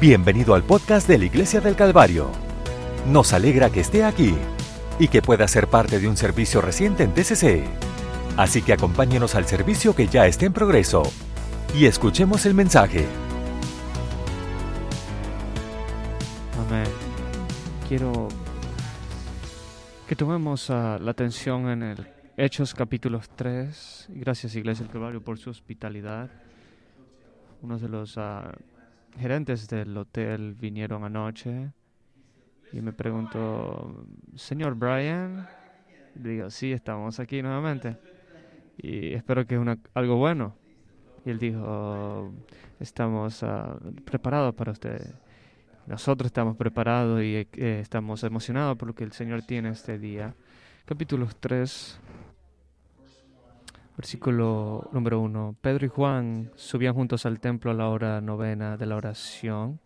Bienvenido al podcast de la Iglesia del Calvario. Nos alegra que esté aquí y que pueda ser parte de un servicio reciente en TCC. Así que acompáñenos al servicio que ya está en progreso y escuchemos el mensaje. Amén. Quiero que tomemos ah, la atención en el Hechos capítulo 3. Gracias Iglesia del Calvario por su hospitalidad. Uno de los ah, gerentes del hotel vinieron anoche y me preguntó, señor Brian, digo, sí, estamos aquí nuevamente y espero que es algo bueno. Y él dijo, estamos ah, preparados para usted. Nosotros estamos preparados y eh, estamos emocionados por lo que el Señor tiene este día. Capítulo 3, Versículo número uno. Pedro y Juan subían juntos al templo a la hora novena de la oración.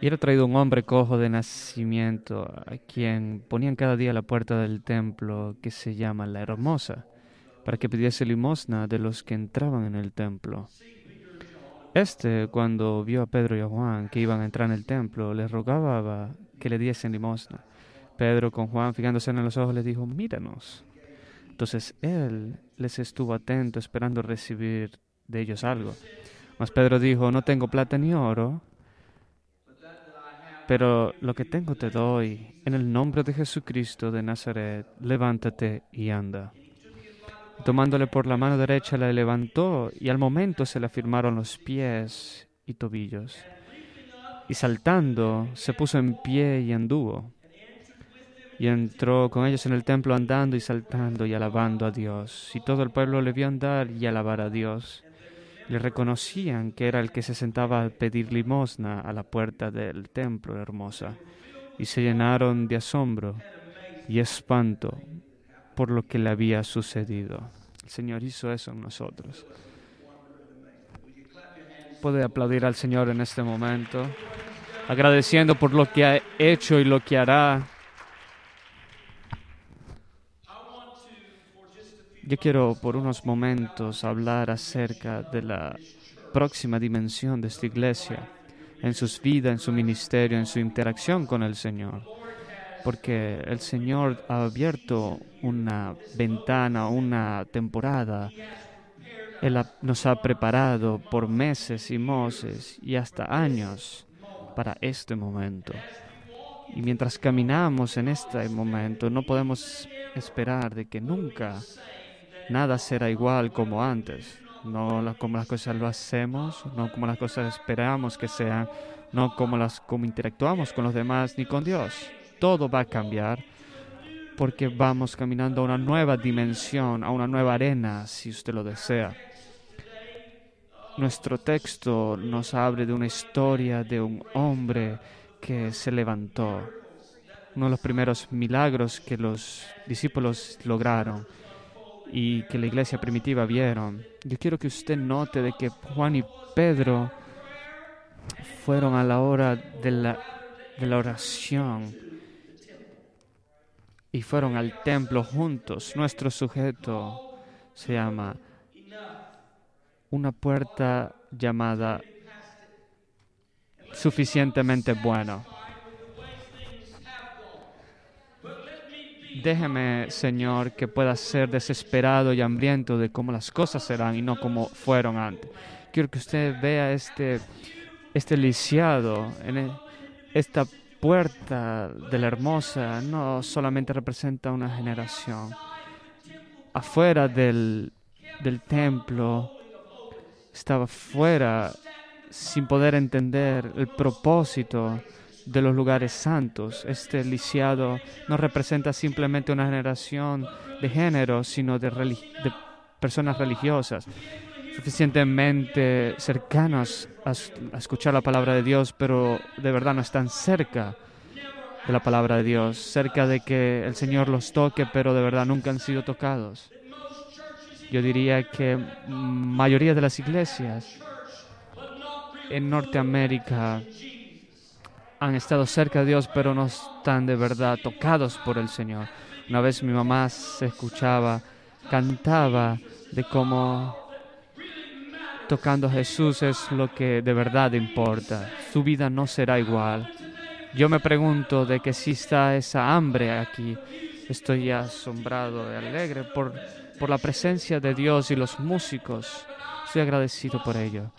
Y era traído un hombre cojo de nacimiento, a quien ponían cada día a la puerta del templo, que se llama la Hermosa, para que pidiese limosna de los que entraban en el templo. Este, cuando vio a Pedro y a Juan que iban a entrar en el templo, les rogaba que le diesen limosna. Pedro, con Juan fijándose en los ojos, les dijo, míranos. Entonces él les estuvo atento esperando recibir de ellos algo. Mas Pedro dijo, no tengo plata ni oro, pero lo que tengo te doy. En el nombre de Jesucristo de Nazaret, levántate y anda. tomándole por la mano derecha, la levantó y al momento se le afirmaron los pies y tobillos. Y saltando, se puso en pie y anduvo y entró con ellos en el templo andando y saltando y alabando a Dios. Y todo el pueblo le vio andar y alabar a Dios. Le reconocían que era el que se sentaba a pedir limosna a la puerta del templo hermosa. Y se llenaron de asombro y espanto por lo que le había sucedido. El Señor hizo eso en nosotros. Puede aplaudir al Señor en este momento, agradeciendo por lo que ha hecho y lo que hará Yo quiero por unos momentos hablar acerca de la próxima dimensión de esta iglesia, en sus vidas, en su ministerio, en su interacción con el Señor. Porque el Señor ha abierto una ventana, una temporada. Él nos ha preparado por meses y meses y hasta años para este momento. Y mientras caminamos en este momento, no podemos esperar de que nunca nada será igual como antes, no como las cosas lo hacemos, no como las cosas esperamos que sean, no como las como interactuamos con los demás ni con Dios. Todo va a cambiar porque vamos caminando a una nueva dimensión, a una nueva arena, si usted lo desea. Nuestro texto nos abre de una historia de un hombre que se levantó, uno de los primeros milagros que los discípulos lograron y que la iglesia primitiva vieron. Yo quiero que usted note de que Juan y Pedro fueron a la hora de la, de la oración y fueron al templo juntos. Nuestro sujeto se llama una puerta llamada suficientemente bueno. Déjeme, Señor, que pueda ser desesperado y hambriento de cómo las cosas serán y no como fueron antes. Quiero que usted vea este, este lisiado, en e, esta puerta de la hermosa, no solamente representa una generación. Afuera del, del templo, estaba fuera sin poder entender el propósito de los lugares santos. Este lisiado no representa simplemente una generación de género, sino de, personas religiosas, suficientemente cercanas a, a, escuchar la palabra de Dios, pero de verdad no están cerca de la palabra de Dios, cerca de que el Señor los toque, pero de verdad nunca han sido tocados. Yo diría que mayoría de las iglesias en Norteamérica han estado cerca de Dios, pero no están de verdad tocados por el Señor. Una vez mi mamá se escuchaba, cantaba de cómo tocando a Jesús es lo que de verdad importa. Su vida no será igual. Yo me pregunto de que está esa hambre aquí. Estoy asombrado y alegre por, por la presencia de Dios y los músicos. Estoy agradecido por ello.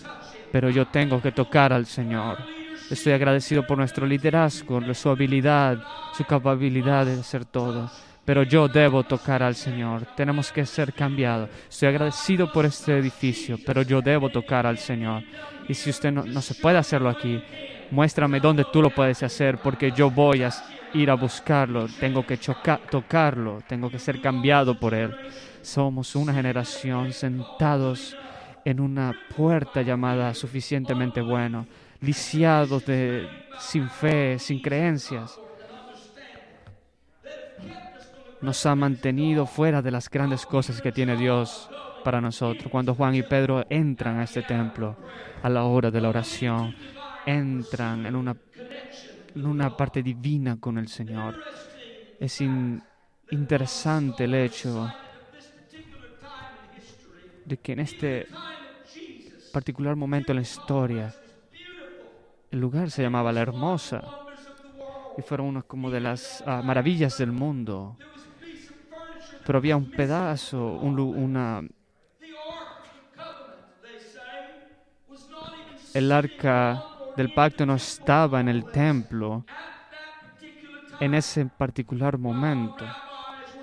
Pero yo tengo que tocar al Señor. Estoy agradecido por nuestro liderazgo, su habilidad, su capacidad de hacer todo pero yo debo tocar al Señor. Tenemos que ser cambiados. Estoy agradecido por este edificio, pero yo debo tocar al Señor. Y si usted no, se puede hacerlo aquí, muéstrame dónde tú lo puedes hacer, porque yo voy a ir a buscarlo. Tengo que tocarlo, tengo que ser cambiado por Él. Somos una generación sentados en una puerta llamada suficientemente bueno, lisiados de sin fe, sin creencias nos ha mantenido fuera de las grandes cosas que tiene Dios para nosotros. Cuando Juan y Pedro entran a este templo a la hora de la oración, entran en una, en una parte divina con el Señor. Es interesante el hecho de que en este particular momento en la historia, el lugar se llamaba La Hermosa y fueron como de las ah, maravillas del mundo. Pero había un pedazo, un, una... El arca del pacto no estaba en el templo en ese particular momento,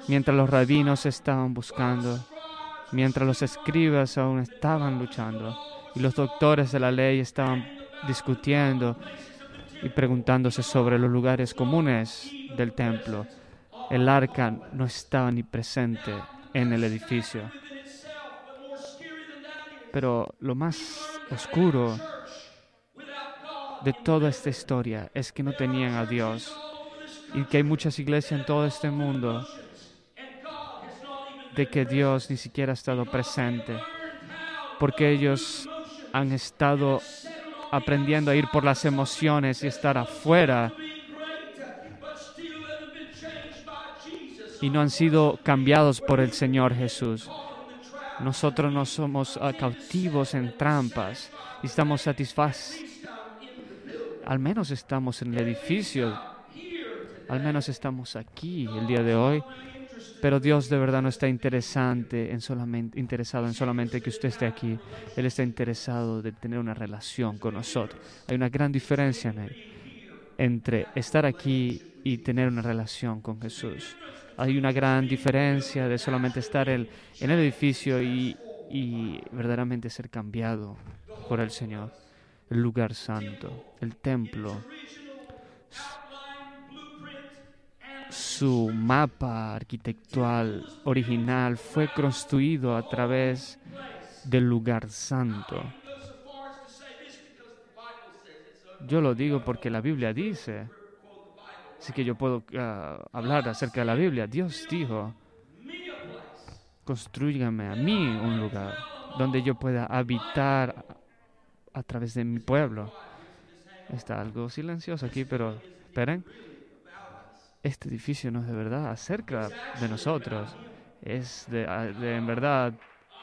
mientras los rabinos estaban buscando, mientras los escribas aún estaban luchando y los doctores de la ley estaban discutiendo y preguntándose sobre los lugares comunes del templo el arca no estaba ni presente en el edificio. Pero lo más oscuro de toda esta historia es que no tenían a Dios y que hay muchas iglesias en todo este mundo de que Dios ni siquiera ha estado presente porque ellos han estado aprendiendo a ir por las emociones y estar afuera y no han sido cambiados por el Señor Jesús. Nosotros no somos ah, cautivos en trampas y estamos satisfechos. Al menos estamos en el edificio, al menos estamos aquí el día de hoy, pero Dios de verdad no está interesante en solamente, interesado en solamente que usted esté aquí. Él está interesado de tener una relación con nosotros. Hay una gran diferencia en él, entre estar aquí y tener una relación con Jesús hay una gran diferencia de solamente estar en el edificio y, y verdaderamente ser cambiado por el Señor. El lugar santo, el templo, su mapa arquitectual original fue construido a través del lugar santo. Yo lo digo porque la Biblia dice Así que yo puedo ah, hablar acerca de la Biblia. Dios dijo, construyame a mí un lugar donde yo pueda habitar a, través de mi pueblo. Está algo silencioso aquí, pero esperen. Este edificio no es de verdad acerca de nosotros, es de, en verdad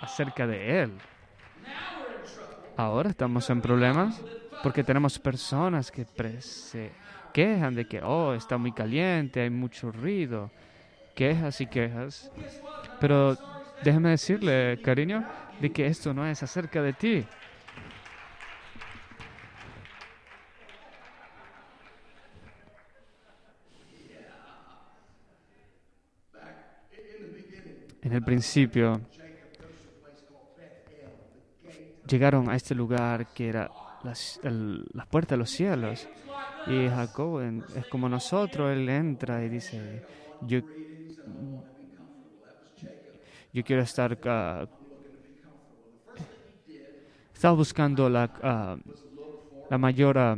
acerca de Él. Ahora estamos en problemas porque tenemos personas que se quejan de que, oh, está muy caliente, hay mucho ruido, quejas y quejas. Pero déjeme decirle, cariño, de que esto no es acerca de ti. En el principio llegaron a este lugar que era la puerta de los cielos. Y Jacob es como nosotros, él entra y dice, yo, yo quiero estar... Uh, estaba buscando la, ah, la mayor... Ah,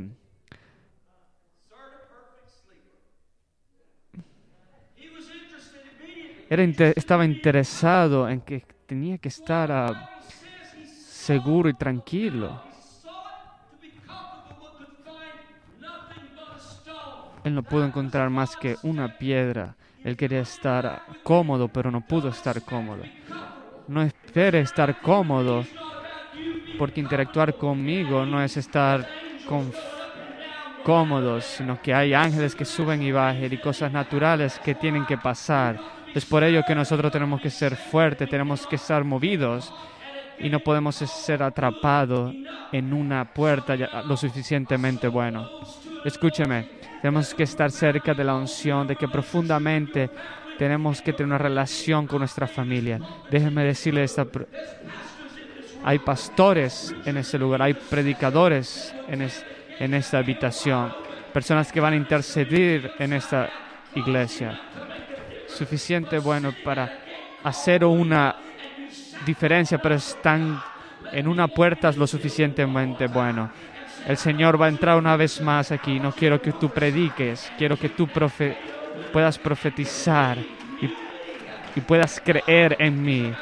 era estaba interesado en que tenía que estar seguro y tranquilo. Él no pudo encontrar más que una piedra. Él quería estar cómodo, pero no pudo estar cómodo. No espere estar cómodo porque interactuar conmigo no es estar cómodos, sino que hay ángeles que suben y bajan y cosas naturales que tienen que pasar. Es por ello que nosotros tenemos que ser fuertes, tenemos que estar movidos y no podemos ser atrapados en una puerta lo suficientemente bueno. Escúcheme, tenemos que estar cerca de la unción, de que profundamente tenemos que tener una relación con nuestra familia. Déjenme decirle esta hay pastores en ese lugar, hay predicadores en, en esta habitación, personas que van a interceder en esta iglesia. Suficiente bueno para hacer una diferencia, pero están en una puerta lo suficientemente bueno. El Señor va a entrar una vez más aquí. No quiero que tú prediques, quiero que tú puedas profetizar y, y puedas creer en mí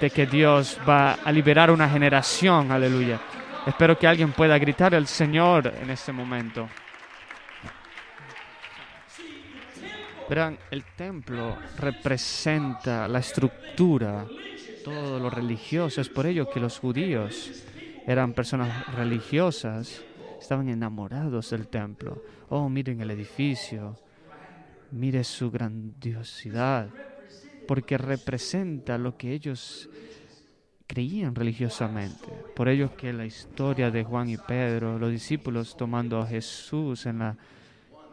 de que Dios va a liberar una generación, aleluya. Espero que alguien pueda gritar al Señor en este momento. Verán, el templo representa la estructura, todo lo religioso. Es por ello que los judíos eran personas religiosas, estaban enamorados del templo. Oh, miren el edificio, mire su grandiosidad porque representa lo que ellos creían religiosamente. Por ello que la historia de Juan y Pedro, los discípulos tomando a Jesús en la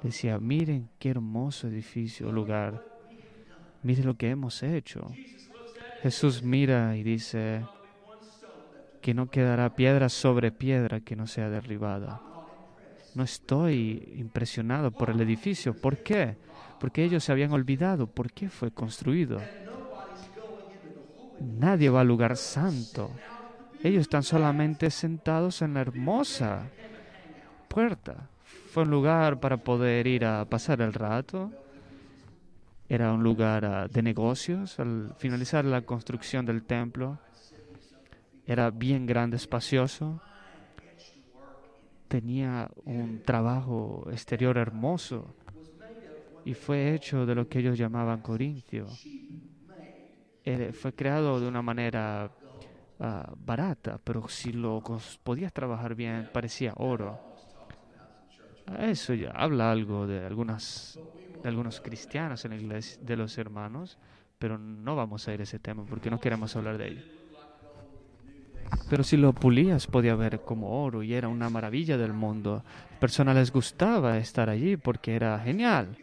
decía, miren qué hermoso edificio, lugar. Miren lo que hemos hecho. Jesús mira y dice que no quedará piedra sobre piedra que no sea derribada. No estoy impresionado por el edificio. ¿Por qué? porque ellos se habían olvidado por qué fue construido. Nadie va al lugar santo. Ellos están solamente sentados en la hermosa puerta. Fue un lugar para poder ir a pasar el rato. Era un lugar ah, de negocios. Al finalizar la construcción del templo, era bien grande, espacioso. Tenía un trabajo exterior hermoso y fue hecho de lo que ellos llamaban Corintio. fue creado de una manera ah, barata, pero si lo podías trabajar bien, parecía oro. Eso ya habla algo de, algunas, de algunos cristianos en la iglesia, de los hermanos, pero no vamos a ir a ese tema porque no queremos hablar de ello. Pero si lo pulías podía ver como oro y era una maravilla del mundo. Personas les gustaba estar allí porque era genial.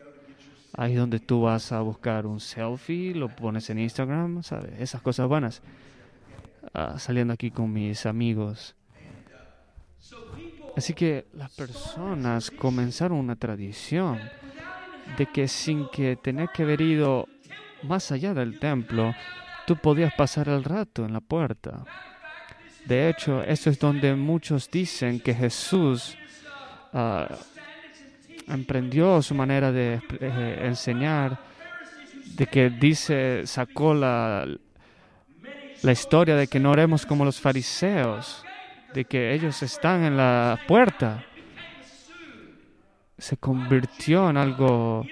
Ahí donde tú vas a buscar un selfie, lo pones en Instagram, ¿sabes? Esas cosas buenas. Ah, saliendo aquí con mis amigos. Así que las personas comenzaron una tradición de que sin que tener que haber ido más allá del templo, tú podías pasar el rato en la puerta. De hecho, eso es donde muchos dicen que Jesús uh, emprendió su manera de eh, enseñar, de que dice, sacó la, la historia de que no oremos como los fariseos, de que ellos están en la puerta. Se convirtió en algo...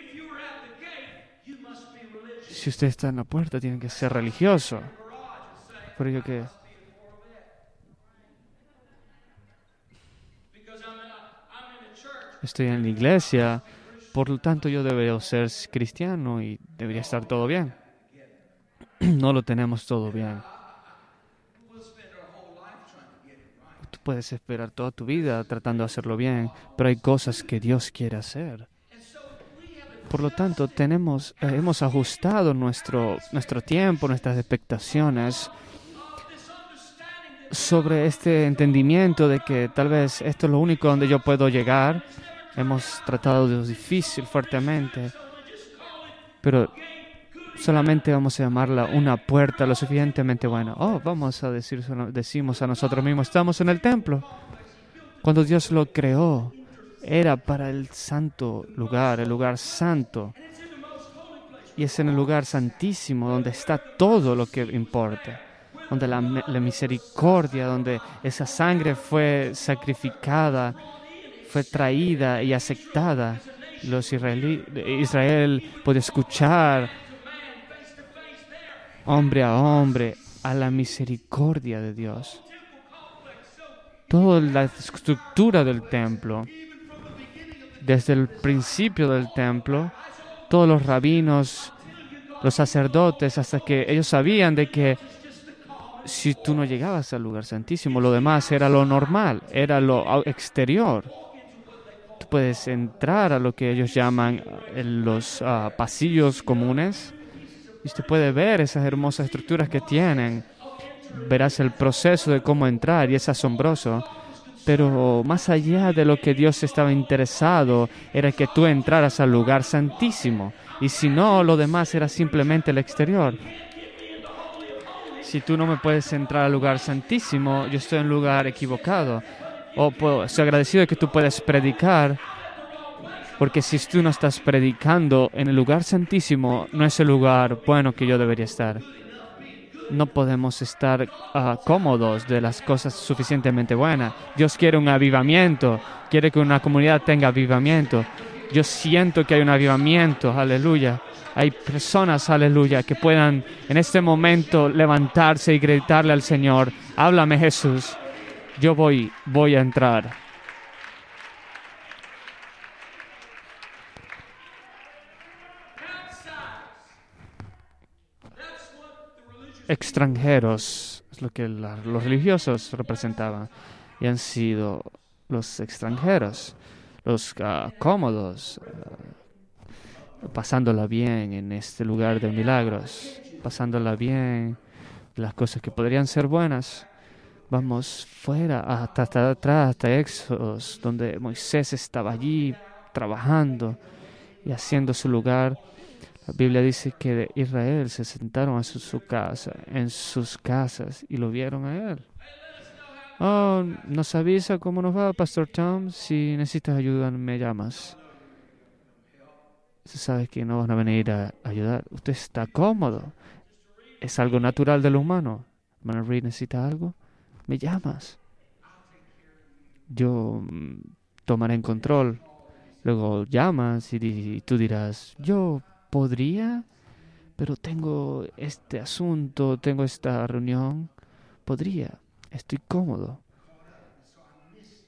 Si usted está en la puerta, tiene que ser religioso. Por ello que estoy en la iglesia, por lo tanto yo debería ser cristiano y debería estar todo bien. No lo tenemos todo bien. Puedes esperar toda tu vida tratando de hacerlo bien, pero hay cosas que Dios quiere hacer. Por lo tanto, tenemos, eh, hemos ajustado nuestro, nuestro tiempo, nuestras expectaciones sobre este entendimiento de que tal vez esto es lo único donde yo puedo llegar Hemos tratado de lo difícil fuertemente, pero solamente vamos a llamarla una puerta lo suficientemente buena. Oh, vamos a decir, decimos a nosotros mismos, estamos en el templo. Cuando Dios lo creó, era para el santo lugar, el lugar santo. Y es en el lugar santísimo donde está todo lo que importa, donde la, misericordia, donde esa sangre fue sacrificada fue traída y aceptada. Los Israel puede escuchar hombre a hombre a la misericordia de Dios. toda la estructura del templo. Desde el principio del templo, todos los rabinos, los sacerdotes, hasta que ellos sabían de que si tú no llegabas al lugar santísimo, lo demás era lo normal, era lo exterior. Tú puedes entrar a lo que ellos llaman los ah, pasillos comunes usted puede ver esas hermosas estructuras que tienen. Verás el proceso de cómo entrar y es asombroso. Pero más allá de lo que Dios estaba interesado, era que tú entraras al lugar santísimo. Y si no, lo demás era simplemente el exterior. Si tú no me puedes entrar al lugar santísimo, yo estoy en un lugar equivocado. O puedo, estoy agradecido de que tú puedas predicar, porque si tú no estás predicando en el lugar santísimo, no es el lugar bueno que yo debería estar. No podemos estar ah, cómodos de las cosas suficientemente buenas. Dios quiere un avivamiento, quiere que una comunidad tenga avivamiento. Yo siento que hay un avivamiento, aleluya. Hay personas, aleluya, que puedan en este momento levantarse y gritarle al Señor, háblame Jesús, yo voy, voy a entrar. Extranjeros, es lo que los religiosos representaban, y han sido los extranjeros, los ah, cómodos, uh, pasándola bien en este lugar de milagros, pasándola bien, las cosas que podrían ser buenas. Vamos fuera, hasta, hasta atrás, hasta Éxodos, donde Moisés estaba allí trabajando y haciendo su lugar la Biblia dice que de Israel se sentaron a su, casa, en sus casas y lo vieron a él. Oh, nos avisa cómo nos va, Pastor Tom. Si necesitas ayuda, me llamas. Usted sabe que no van a venir a ayudar. Usted está cómodo. Es algo natural del humano. Hermano Reed necesita algo. Me llamas. Yo mm, tomaré en control. Luego llamas y tú dirás, yo podría, pero tengo este asunto, tengo esta reunión, podría, estoy cómodo.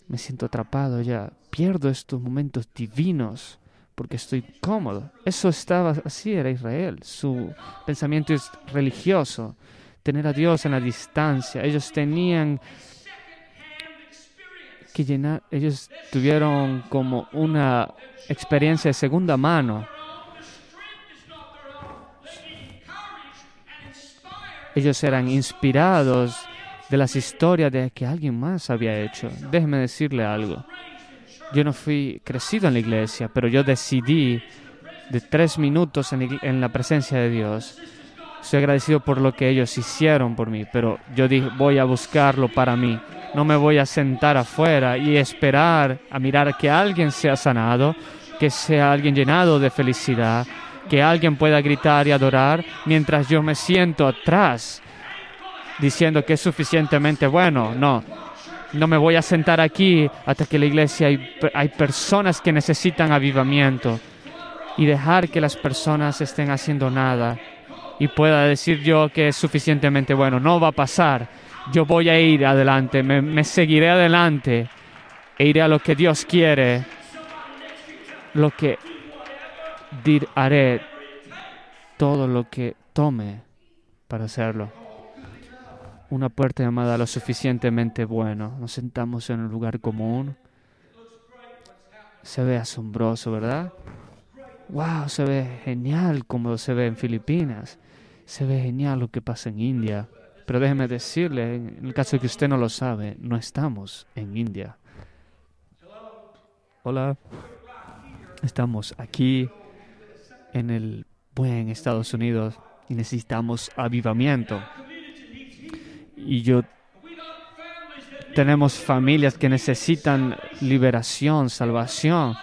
Me siento atrapado ya, pierdo estos momentos divinos porque estoy cómodo. Eso estaba así era Israel, su pensamiento es religioso, tener a Dios en la distancia. Ellos tenían que llenar, ellos tuvieron como una experiencia de segunda mano Ellos eran inspirados de las historias de que alguien más había hecho. Déjeme decirle algo. Yo no fui crecido en la iglesia, pero yo decidí de tres minutos en, la presencia de Dios. Estoy agradecido por lo que ellos hicieron por mí, pero yo dije, voy a buscarlo para mí. No me voy a sentar afuera y esperar a mirar que alguien sea sanado, que sea alguien llenado de felicidad, que alguien pueda gritar y adorar mientras yo me siento atrás diciendo que es suficientemente bueno. No, no me voy a sentar aquí hasta que la iglesia hay, hay personas que necesitan avivamiento y dejar que las personas estén haciendo nada y pueda decir yo que es suficientemente bueno. No va a pasar. Yo voy a ir adelante, me, me seguiré adelante e iré a lo que Dios quiere, lo que haré todo lo que tome para hacerlo. Una puerta llamada lo suficientemente bueno. Nos sentamos en un lugar común. Se ve asombroso, ¿verdad? Wow, se ve genial como se ve en Filipinas. Se ve genial lo que pasa en India. Pero déjeme decirle, en el caso de que usted no lo sabe, no estamos en India. Hola. Estamos aquí en el buen Estados Unidos y necesitamos avivamiento. Y yo tenemos familias que necesitan liberación, salvación.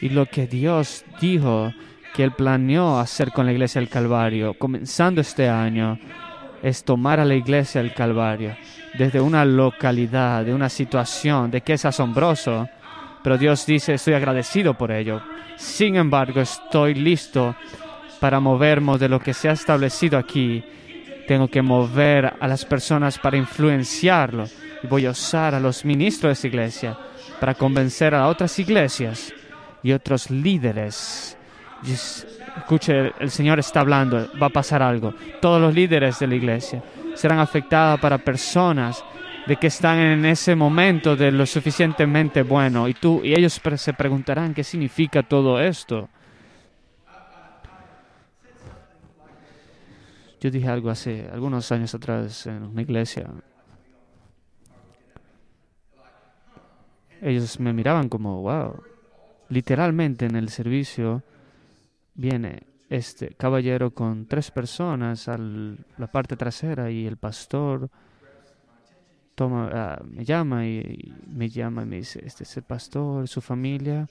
Y lo que Dios dijo que Él planeó hacer con la iglesia del Calvario, comenzando este año, es tomar a la iglesia del Calvario desde una localidad, de una situación, de que es asombroso, pero Dios dice, estoy agradecido por ello. Sin embargo, estoy listo para movernos de lo que se ha establecido aquí, Tengo que mover a las personas para influenciarlo. Y voy a usar a los ministros de esta iglesia para convencer a otras iglesias y otros líderes. Escuche, el Señor está hablando, va a pasar algo. Todos los líderes de la iglesia serán afectados para personas de que están en ese momento de lo suficientemente bueno y tú y ellos se preguntarán qué significa todo esto. Yo dije algo hace algunos años atrás en una iglesia. Ellos me miraban como, wow. Literalmente en el servicio viene este caballero con tres personas a la parte trasera y el pastor toma, ah, me llama y, me llama y me dice, este es el pastor, su familia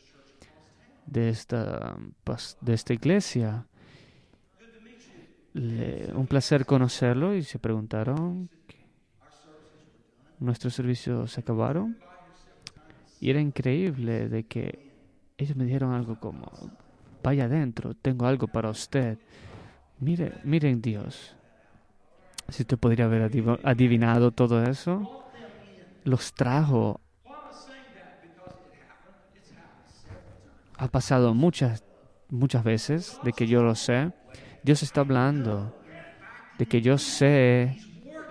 de esta, de esta iglesia. un placer conocerlo y se preguntaron, ¿nuestros servicios se acabaron? Y era increíble de que ellos me dijeron algo como, vaya adentro, tengo algo para usted. Mire, miren Dios. Si usted podría haber adivinado todo eso, los trajo. Ha pasado muchas, muchas veces de que yo lo sé. Dios está hablando de que yo sé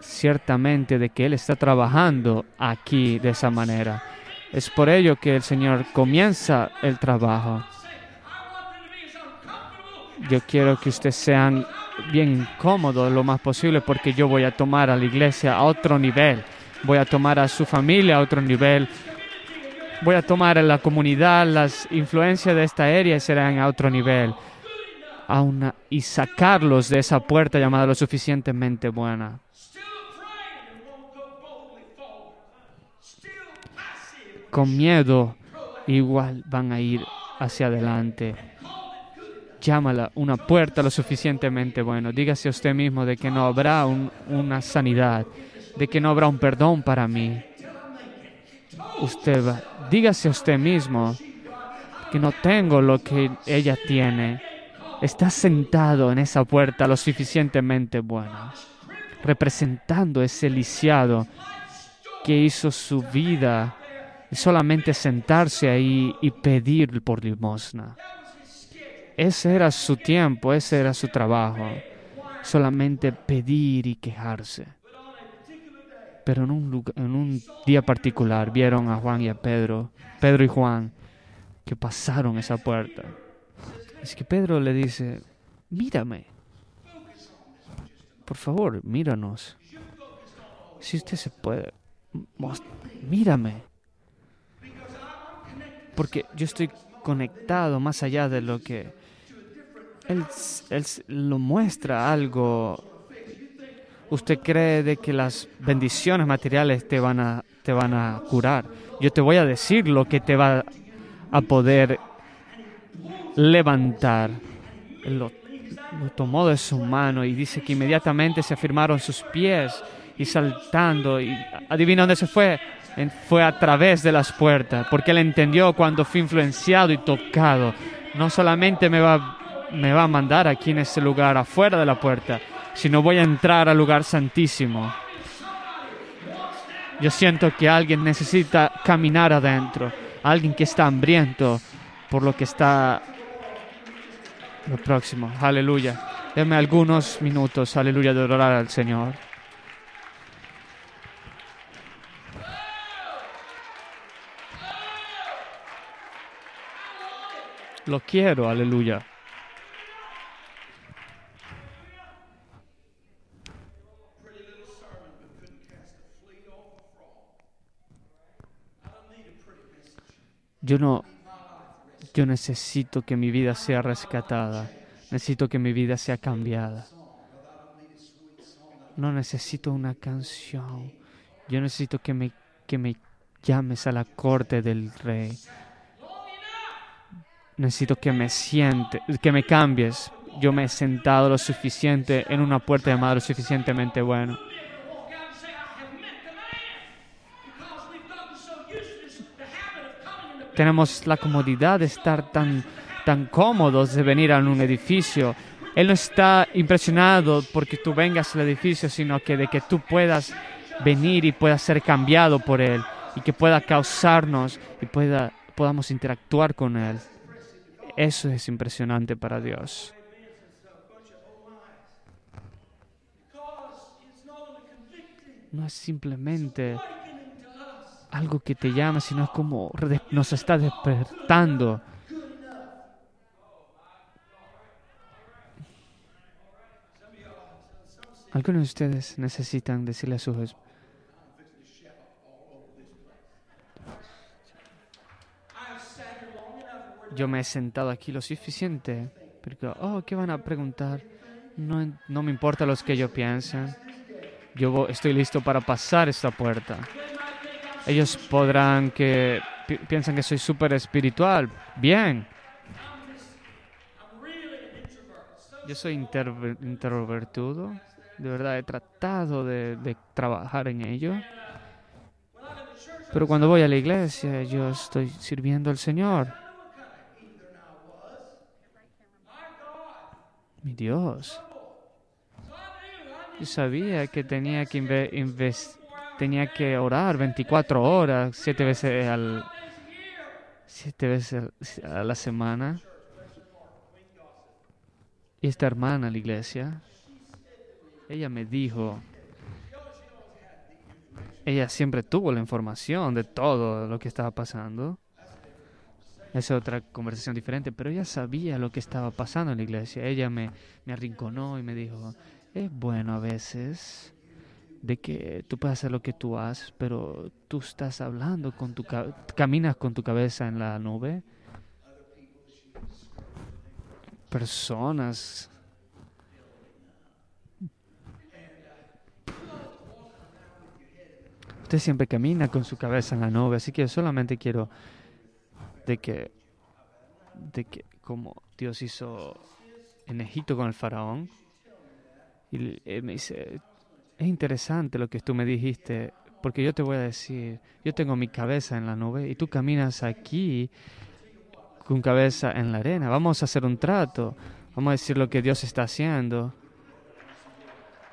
ciertamente de que Él está trabajando aquí de esa manera. Es por ello que el Señor comienza el trabajo. Yo quiero que ustedes sean bien incómodos lo más posible porque yo voy a tomar a la iglesia a otro nivel. Voy a tomar a su familia a otro nivel. Voy a tomar a la comunidad, las influencias de esta área serán a otro nivel. Y sacarlos de esa puerta llamada lo suficientemente buena. con miedo, igual van a ir hacia adelante. Llámala una puerta lo suficientemente buena. Dígase a usted mismo de que no habrá una sanidad, de que no habrá un perdón para mí. Usted va, dígase a usted mismo que no tengo lo que ella tiene. Está sentado en esa puerta lo suficientemente buena, representando ese lisiado que hizo su vida solamente sentarse ahí y pedir por limosna. Ese era su tiempo, ese era su trabajo, solamente pedir y quejarse. Pero en un, un día particular vieron a Juan y a Pedro, Pedro y Juan, que pasaron esa puerta. Es que Pedro le dice, mírame, por favor, míranos. Si usted se puede, mírame porque yo estoy conectado más allá de lo que él, él lo muestra algo. Usted cree de que las bendiciones materiales te van a te van a curar. Yo te voy a decir lo que te va a poder levantar. lo, lo tomó de su mano y dice que inmediatamente se afirmaron sus pies y saltando y adivina dónde se fue fue a través de las puertas, porque él entendió cuando fui influenciado y tocado, no solamente me va, me va a mandar aquí en ese lugar, afuera de la puerta, sino voy a entrar al lugar santísimo. Yo siento que alguien necesita caminar adentro, alguien que está hambriento por lo que está lo próximo. Aleluya. Deme algunos minutos, aleluya, de orar al Señor. Lo quiero, aleluya. Yo no, yo necesito que mi vida sea rescatada. Necesito que mi vida sea cambiada. No necesito una canción. Yo necesito que me, que me llames a la corte del rey. Necesito que me siente, que me cambies. Yo me he sentado lo suficiente en una puerta llamada lo suficientemente bueno. Tenemos la comodidad de estar tan, tan cómodos de venir a un edificio Él no está impresionado porque tú vengas al edificio, sino que de que tú puedas venir y puedas ser cambiado por Él y que pueda causarnos y pueda, podamos interactuar con Él. Eso es impresionante para Dios. No es simplemente algo que te llama, sino es como nos está despertando. Algunos de ustedes necesitan decirle a sus yo me he sentado aquí lo suficiente, porque, oh, ¿qué van a preguntar? No, no me importa lo que ellos piensan. Yo estoy listo para pasar esta puerta. Ellos podrán que piensan que soy súper espiritual. Bien. Yo soy introvertido. De verdad, he tratado de, de trabajar en ello. Pero cuando voy a la iglesia, yo estoy sirviendo al Señor. Mi Dios. Yo sabía que tenía que tenía que orar 24 horas, siete veces al siete veces a la semana. Y esta hermana, la iglesia, ella me dijo, ella siempre tuvo la información de todo lo que estaba pasando. Es otra conversación diferente, pero ella sabía lo que estaba pasando en la iglesia. Ella me, me arrinconó y me dijo, es bueno a veces de que tú puedes hacer lo que tú haces, pero tú estás hablando con tu caminas con tu cabeza en la nube. Personas Usted siempre camina con su cabeza en la nube, así que solamente quiero de que, de que como Dios hizo en Egipto con el faraón, y él me dice, es interesante lo que tú me dijiste, porque yo te voy a decir, yo tengo mi cabeza en la nube y tú caminas aquí con cabeza en la arena, vamos a hacer un trato, vamos a decir lo que Dios está haciendo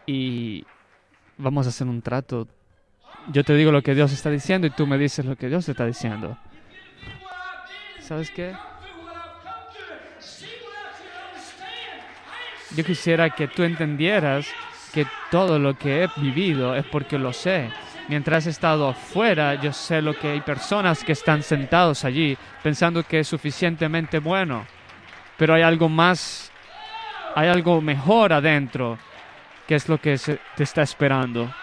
y vamos a hacer un trato. Yo te digo lo que Dios está diciendo y tú me dices lo que Dios está diciendo. ¿sabes qué? Yo quisiera que tú entendieras que todo lo que he vivido es porque lo sé. Mientras he estado afuera, yo sé lo que hay personas que están sentados allí pensando que es suficientemente bueno. Pero hay algo más, hay algo mejor adentro, que es lo que te está esperando.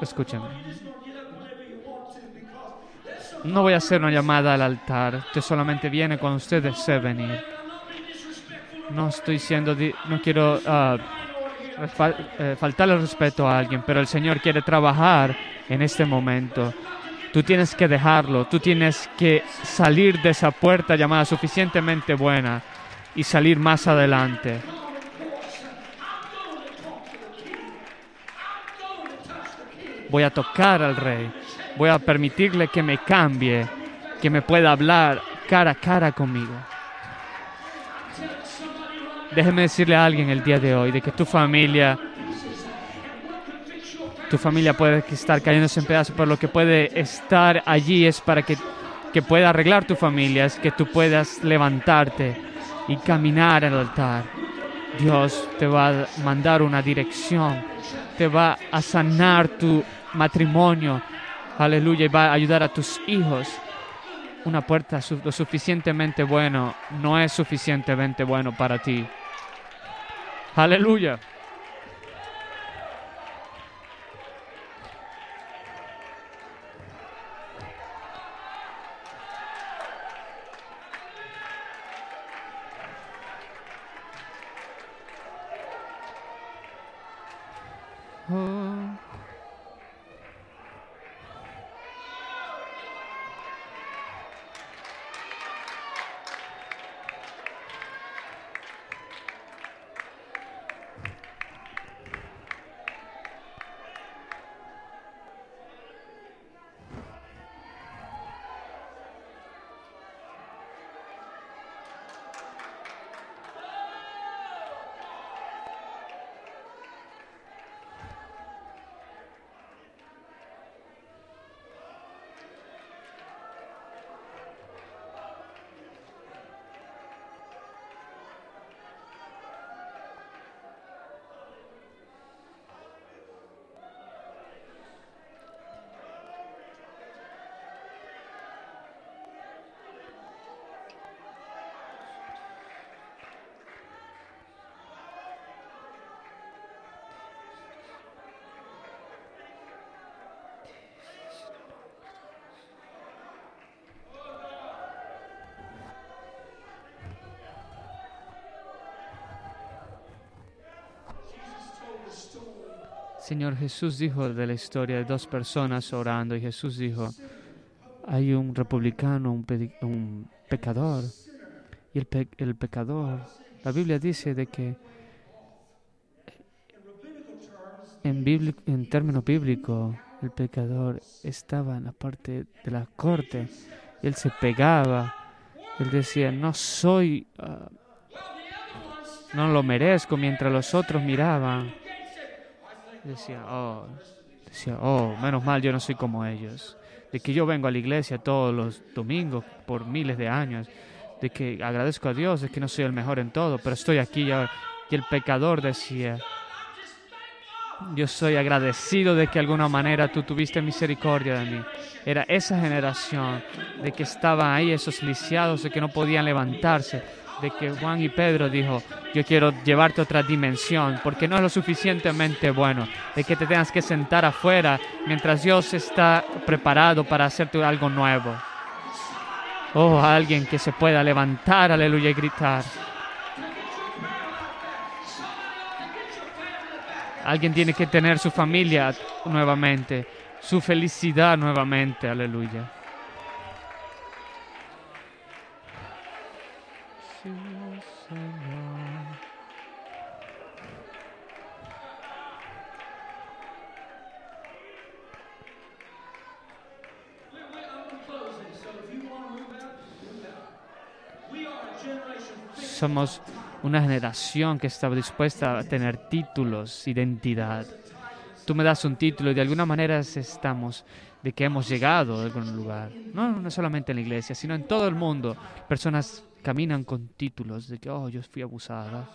Escúchame. No voy a hacer una llamada al altar. Usted solamente viene cuando usted desee venir. No estoy siendo... No quiero uh, faltarle respeto a alguien, pero el Señor quiere trabajar en este momento. Tú tienes que dejarlo. Tú tienes que salir de esa puerta llamada suficientemente buena y salir más adelante. voy a tocar al rey, voy a permitirle que me cambie, que me pueda hablar cara a cara conmigo. Déjeme decirle a alguien el día de hoy de que tu familia, tu familia puede estar cayéndose en pedazos, pero lo que puede estar allí es para que, que pueda arreglar tu familia, es que tú puedas levantarte y caminar al altar. Dios te va a mandar una dirección, te va a sanar tu matrimonio. Aleluya. Y va a ayudar a tus hijos. Una puerta lo suficientemente bueno no es suficientemente bueno para ti. Aleluya. Señor Jesús dijo de la historia de dos personas orando y Jesús dijo, hay un republicano, un, pecador, y el, el pecador, la Biblia dice de que en, en términos bíblicos, el pecador estaba en la parte de la corte, él se pegaba, él decía, no soy, ah, no lo merezco, mientras los otros miraban. Decía, oh, decía, oh, menos mal yo no soy como ellos. De que yo vengo a la iglesia todos los domingos por miles de años. De que agradezco a Dios, de que no soy el mejor en todo, pero estoy aquí y Y el pecador decía, yo soy agradecido de que de alguna manera tú tuviste misericordia de mí. Era esa generación de que estaban ahí esos lisiados, de que no podían levantarse, de que Juan y Pedro dijo, yo quiero llevarte a otra dimensión, porque no es lo suficientemente bueno, de que te tengas que sentar afuera mientras Dios está preparado para hacerte algo nuevo. Oh, alguien que se pueda levantar, aleluya, y gritar. Alguien tiene que tener su familia nuevamente, su felicidad nuevamente, aleluya. Somos una generación que está dispuesta a tener títulos, identidad. Tú me das un título y de alguna manera estamos de que hemos llegado a algún lugar. No, no solamente en la iglesia, sino en todo el mundo. Personas caminan con títulos de que, oh, yo fui abusada,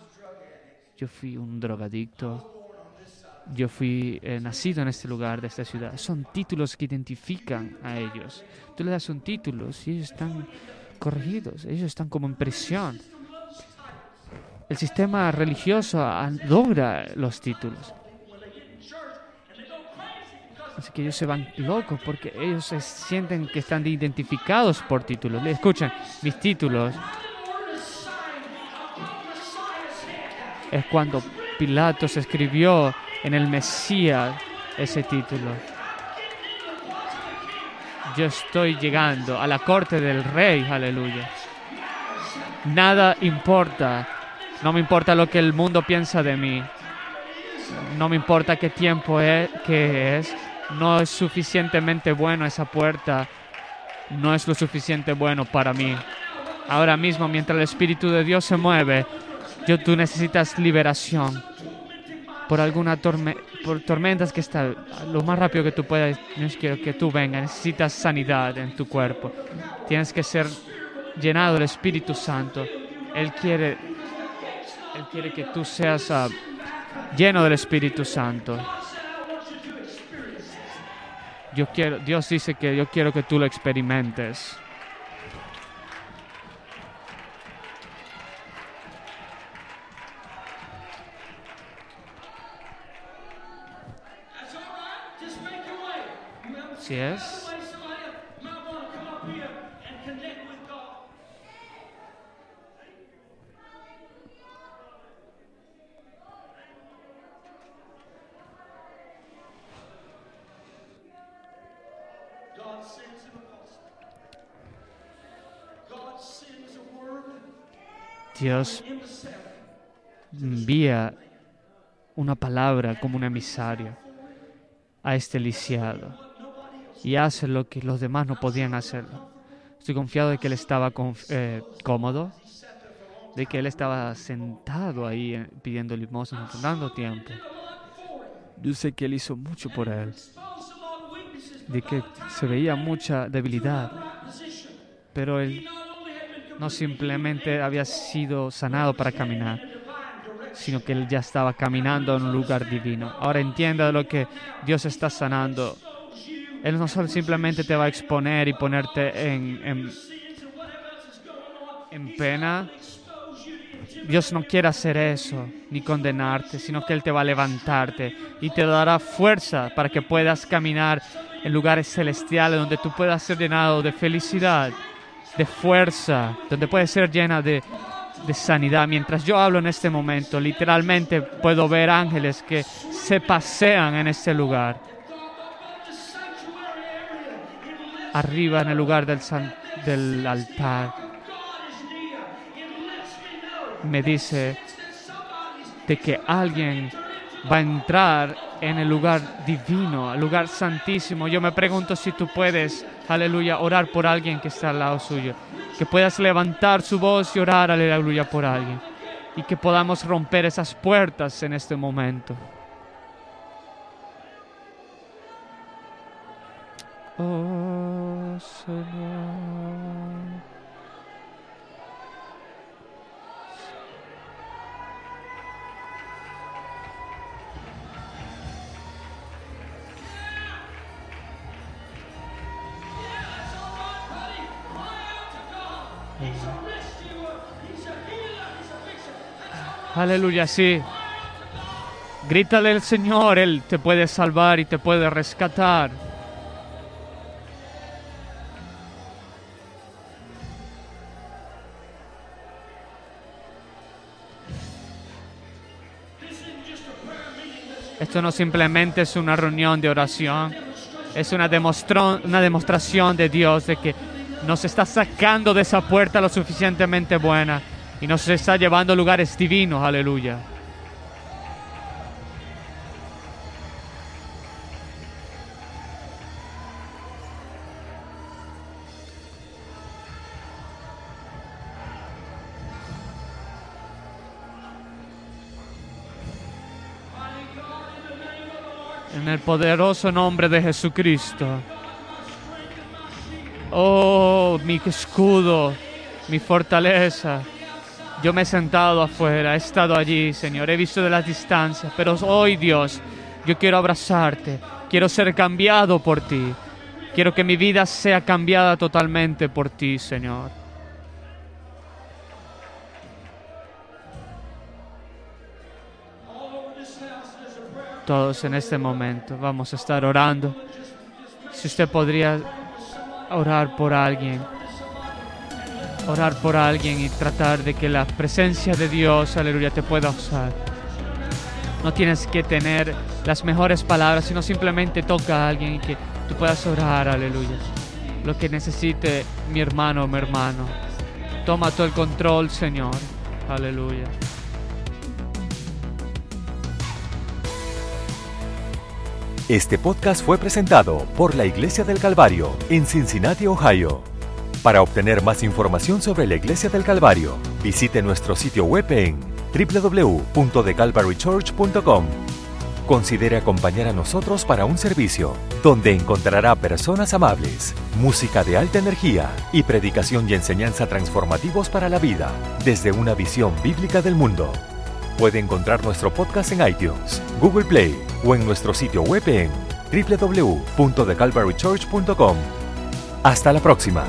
yo fui un drogadicto, yo fui eh, nacido en este lugar, de esta ciudad. Son títulos que identifican a ellos. Tú le das un título y ellos están corregidos, ellos están como en prisión el sistema religioso logra los títulos. Así que ellos se van locos porque ellos se sienten que están identificados por títulos. Le escuchan mis títulos. Es cuando Pilatos escribió en el Mesías ese título. Yo estoy llegando a la corte del rey, aleluya. Nada importa no me importa lo que el mundo piensa de mí. No me importa qué tiempo es, que es. No es suficientemente bueno esa puerta. No es lo suficiente bueno para mí. Ahora mismo, mientras el Espíritu de Dios se mueve, yo, tú necesitas liberación por alguna por tormentas que está lo más rápido que tú puedas. Yo quiero que tú vengas. Necesitas sanidad en tu cuerpo. Tienes que ser llenado del Espíritu Santo. Él quiere él quiere que tú seas ah, lleno del Espíritu Santo. Yo quiero, Dios dice que yo quiero que tú lo experimentes. Si Dios envía una palabra como un emisario a este lisiado y hace lo que los demás no podían hacerlo. Estoy confiado de que él estaba eh, cómodo, de que él estaba sentado ahí eh, pidiendo limosna, dando tiempo. Yo sé que él hizo mucho por él, de que se veía mucha debilidad, pero él no simplemente había sido sanado para caminar, sino que él ya estaba caminando en un lugar divino. Ahora entienda lo que Dios está sanando. Él no solo simplemente te va a exponer y ponerte en, en, en pena. Dios no quiere hacer eso, ni condenarte, sino que Él te va a levantarte y te dará fuerza para que puedas caminar en lugares celestiales donde tú puedas ser llenado de felicidad de fuerza, donde puede ser llena de, de sanidad. Mientras yo hablo en este momento, literalmente puedo ver ángeles que se pasean en este lugar. Arriba en el lugar del, del altar. Me dice de que alguien va a entrar en el lugar divino, el lugar santísimo. Yo me pregunto si tú puedes, aleluya, orar por alguien que está al lado suyo. Que puedas levantar su voz y orar, aleluya, por alguien. Y que podamos romper esas puertas en este momento. Oh, Señor. Aleluya, sí. Grítale al Señor, Él te puede salvar y te puede rescatar. Esto no simplemente es una reunión de oración, es una, una demostración de Dios de que nos está sacando de esa puerta lo suficientemente buena y nos está llevando lugares divinos, aleluya. En el poderoso nombre de Jesucristo. Oh, mi escudo, mi fortaleza. Yo me he sentado afuera, he estado allí, Señor, he visto de las distancias, pero hoy, Dios, yo quiero abrazarte, quiero ser cambiado por ti, quiero que mi vida sea cambiada totalmente por ti, Señor. Todos en este momento vamos a estar orando. Si usted podría orar por alguien orar por alguien y tratar de que la presencia de Dios, aleluya, te pueda usar. No tienes que tener las mejores palabras, sino simplemente toca a alguien y que tú puedas orar, aleluya. Lo que necesite mi hermano mi hermano. Toma todo el control, Señor. Aleluya. Este podcast fue presentado por la Iglesia del Calvario en Cincinnati, Ohio. Para obtener más información sobre la Iglesia del Calvario, visite nuestro sitio web en www.thecalvarychurch.com. Considere acompañar a nosotros para un servicio donde encontrará personas amables, música de alta energía y predicación y enseñanza transformativos para la vida desde una visión bíblica del mundo. Puede encontrar nuestro podcast en iTunes, Google Play o en nuestro sitio web en www.thecalvarychurch.com. Hasta la próxima.